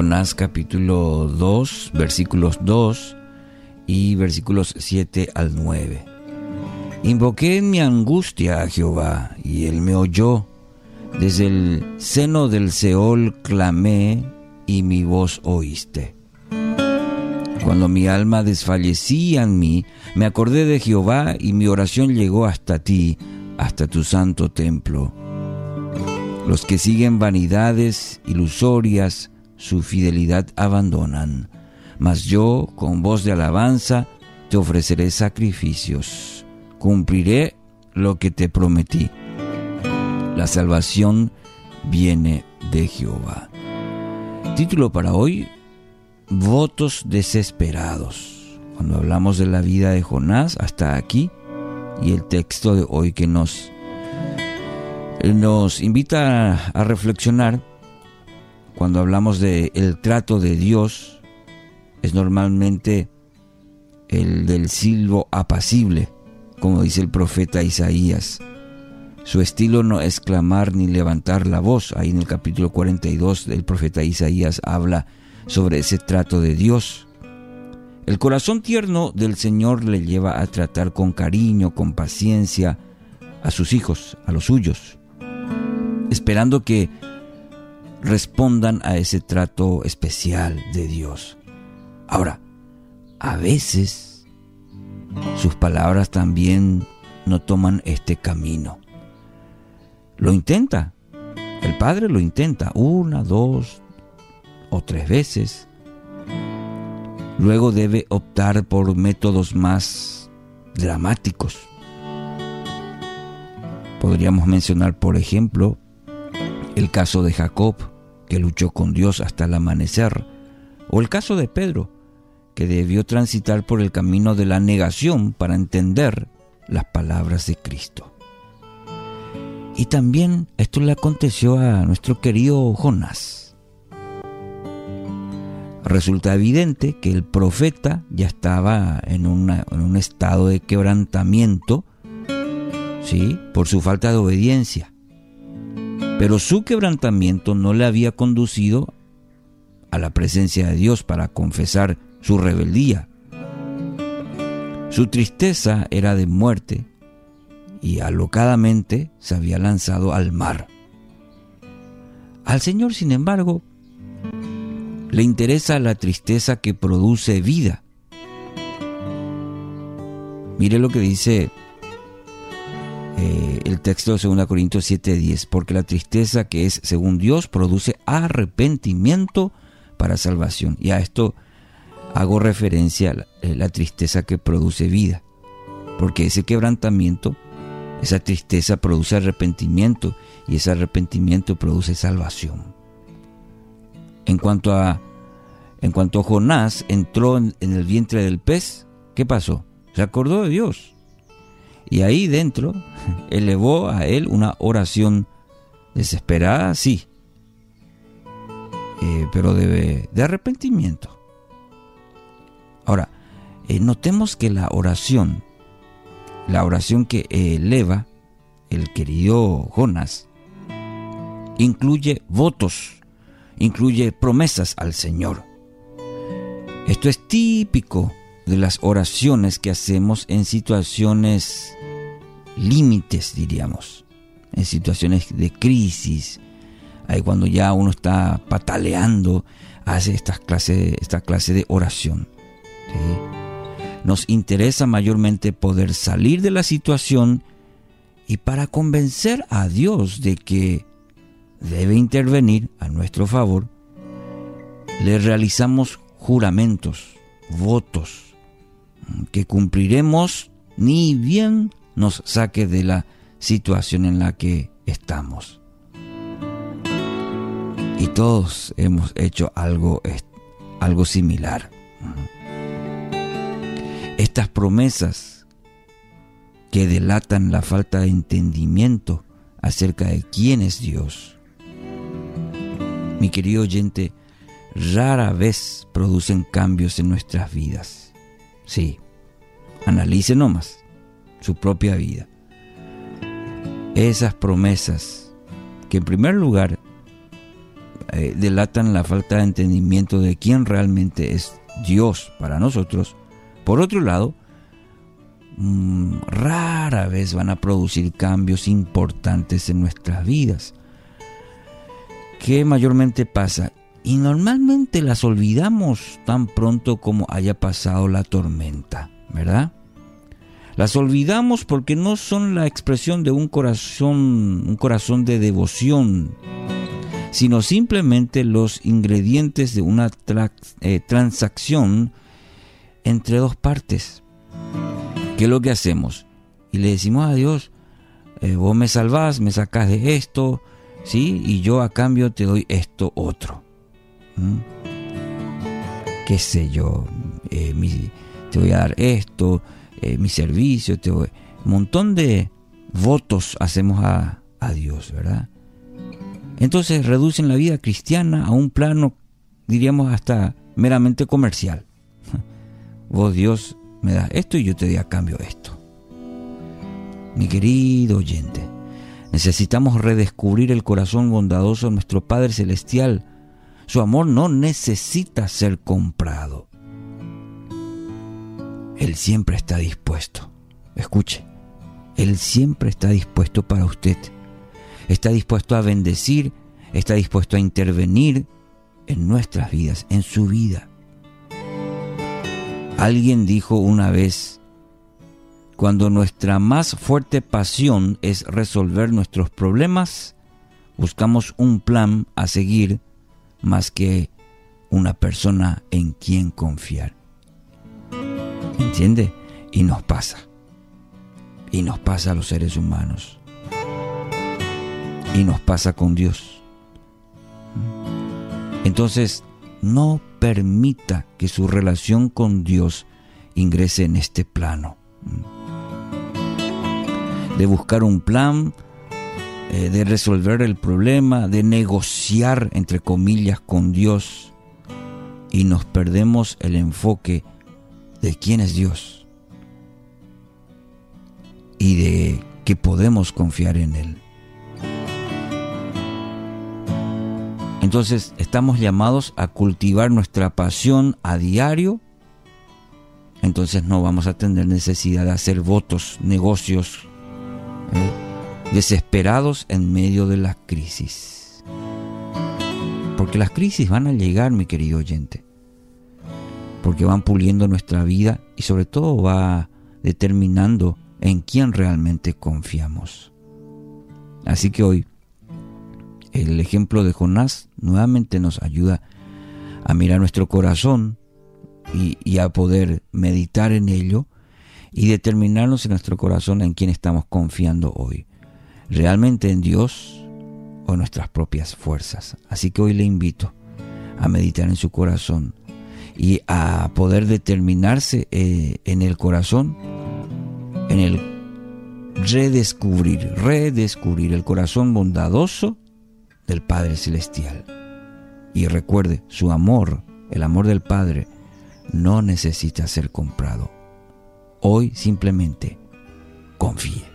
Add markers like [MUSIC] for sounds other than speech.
Jonás capítulo 2, versículos 2 y versículos 7 al 9. Invoqué en mi angustia a Jehová, y él me oyó. Desde el seno del Seol clamé, y mi voz oíste. Cuando mi alma desfallecía en mí, me acordé de Jehová, y mi oración llegó hasta ti, hasta tu santo templo. Los que siguen vanidades ilusorias, su fidelidad abandonan. Mas yo, con voz de alabanza, te ofreceré sacrificios. Cumpliré lo que te prometí. La salvación viene de Jehová. Título para hoy, Votos desesperados. Cuando hablamos de la vida de Jonás hasta aquí y el texto de hoy que nos, nos invita a reflexionar cuando hablamos del el trato de Dios es normalmente el del silbo apacible, como dice el profeta Isaías. Su estilo no es clamar ni levantar la voz. Ahí en el capítulo 42 del profeta Isaías habla sobre ese trato de Dios. El corazón tierno del Señor le lleva a tratar con cariño, con paciencia a sus hijos, a los suyos, esperando que respondan a ese trato especial de Dios. Ahora, a veces sus palabras también no toman este camino. Lo intenta, el padre lo intenta una, dos o tres veces. Luego debe optar por métodos más dramáticos. Podríamos mencionar, por ejemplo, el caso de Jacob, que luchó con Dios hasta el amanecer, o el caso de Pedro, que debió transitar por el camino de la negación para entender las palabras de Cristo. Y también esto le aconteció a nuestro querido Jonás. Resulta evidente que el profeta ya estaba en, en un estado de quebrantamiento, ¿sí? Por su falta de obediencia. Pero su quebrantamiento no le había conducido a la presencia de Dios para confesar su rebeldía. Su tristeza era de muerte y alocadamente se había lanzado al mar. Al Señor, sin embargo, le interesa la tristeza que produce vida. Mire lo que dice eh, el texto de 2 Corintios 7:10, porque la tristeza que es según Dios produce arrepentimiento para salvación. Y a esto hago referencia a eh, la, tristeza que produce vida, porque ese quebrantamiento, esa tristeza produce arrepentimiento y ese arrepentimiento produce salvación. En cuanto a, en cuanto Jonás entró en, en el vientre del pez, ¿qué pasó? Se acordó de Dios. Y ahí dentro [LAUGHS] elevó a él una oración desesperada, sí, eh, pero de, de arrepentimiento. Ahora, eh, notemos que la oración, la oración que eleva el querido Jonas, incluye votos, incluye promesas al Señor. Esto es típico de las oraciones que hacemos en situaciones límites, diríamos, en situaciones de crisis, ahí cuando ya uno está pataleando, hace esta clase, esta clase de oración. Nos interesa mayormente poder salir de la situación y para convencer a Dios de que debe intervenir a nuestro favor, le realizamos juramentos, votos, que cumpliremos ni bien nos saque de la situación en la que estamos. Y todos hemos hecho algo, algo similar estas promesas que delatan la falta de entendimiento acerca de quién es Dios. Mi querido oyente, rara vez producen cambios en nuestras vidas. Sí, analice nomás su propia vida. Esas promesas que en primer lugar eh, delatan la falta de entendimiento de quién realmente es Dios para nosotros. Por otro lado, mm, rara vez van a producir cambios importantes en nuestras vidas. ¿Qué mayormente pasa? Y normalmente las olvidamos tan pronto como haya pasado la tormenta, ¿verdad? Las olvidamos porque no son la expresión de un corazón, un corazón de devoción, sino simplemente los ingredientes de una eh, transacción entre dos partes. ¿Qué es lo que hacemos? Y le decimos a Dios, eh, vos me salvás, me sacás de esto, ¿sí? Y yo a cambio te doy esto otro. ¿Mm? ¿Qué sé yo? Eh, te voy a dar esto, mi servicio, te voy... Un montón de votos hacemos a, a Dios, ¿verdad? Entonces reducen la vida cristiana a un plano, diríamos, hasta meramente comercial. [LAUGHS] Vos Dios me das esto y yo te doy a cambio esto. Mi querido oyente, necesitamos redescubrir el corazón bondadoso de nuestro Padre Celestial. Su amor no necesita ser comprado. Él siempre está dispuesto. Escuche, Él siempre está dispuesto para usted está dispuesto a bendecir, está dispuesto a intervenir en nuestras vidas, en su vida. Alguien dijo una vez, cuando nuestra más fuerte pasión es resolver nuestros problemas, buscamos un plan a seguir más que una persona en quien confiar. ¿Entiende? Y nos pasa. Y nos pasa a los seres humanos y nos pasa con Dios. Entonces, no permita que su relación con Dios ingrese en este plano. De buscar un plan, eh, de resolver el problema, de negociar, entre comillas, con Dios. Y nos perdemos el enfoque de quién es Dios y de que podemos confiar en Él. Entonces estamos llamados a cultivar nuestra pasión a diario. Entonces no vamos a tener necesidad de hacer votos, negocios ¿eh? Desesperados en medio de la crisis. Porque las crisis van a llegar, mi querido oyente. Porque van puliendo nuestra vida y sobre todo va determinando en quién realmente confiamos. Así que hoy el ejemplo de Jonás nuevamente nos ayuda a mirar nuestro corazón y, a poder meditar en ello y determinarnos en nuestro corazón en quién estamos confiando hoy. ¿Realmente en Dios o en nuestras propias fuerzas? Así que hoy le invito a meditar en su corazón y a poder determinarse eh, en el corazón, en el redescubrir, redescubrir el corazón bondadoso del Padre Celestial. Y recuerde, su amor, el amor del Padre, no necesita ser comprado. Hoy simplemente confíe.